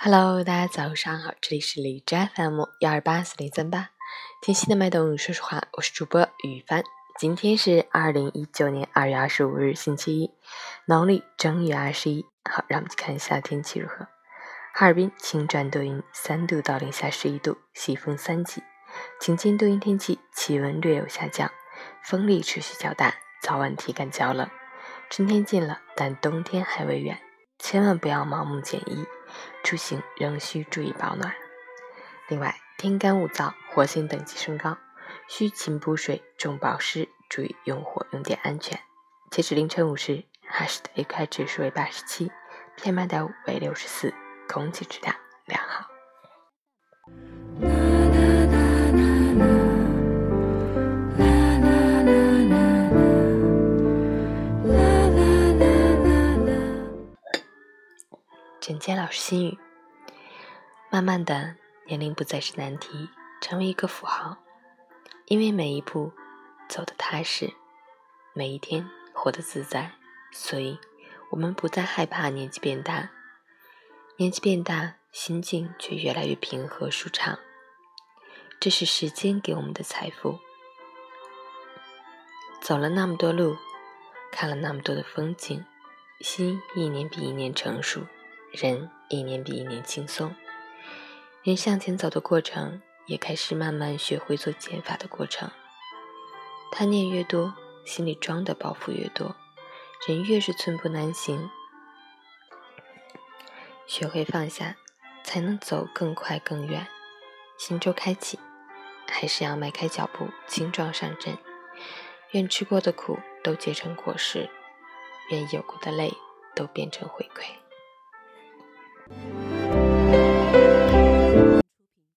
Hello，大家早上好，这里是荔枝 FM 幺二八四零三八，听心的脉动，说实话，我是主播雨帆。今天是二零一九年二月二十五日，星期一，农历正月二十一。好，让我们去看一下天气如何。哈尔滨晴转多云，三度到零下十一度，西风三级，晴间多云天气，气温略有下降，风力持续较大，早晚体感较冷。春天近了，但冬天还未远，千万不要盲目减衣，出行仍需注意保暖。另外，天干物燥，火星等级升高，需勤补水、重保湿，注意用火用电安全。截止凌晨五时，哈市的 AQI 指数为八十七，PM2.5 为六十四，空气质量良好。陈坚老师心语：慢慢的，年龄不再是难题，成为一个符号。因为每一步走得踏实，每一天活得自在，所以我们不再害怕年纪变大。年纪变大，心境却越来越平和舒畅。这是时间给我们的财富。走了那么多路，看了那么多的风景，心一年比一年成熟。人一年比一年轻松，人向前走的过程也开始慢慢学会做减法的过程。贪念越多，心里装的包袱越多，人越是寸步难行。学会放下，才能走更快更远。新周开启，还是要迈开脚步，轻装上阵。愿吃过的苦都结成果实，愿有过的泪都变成回馈。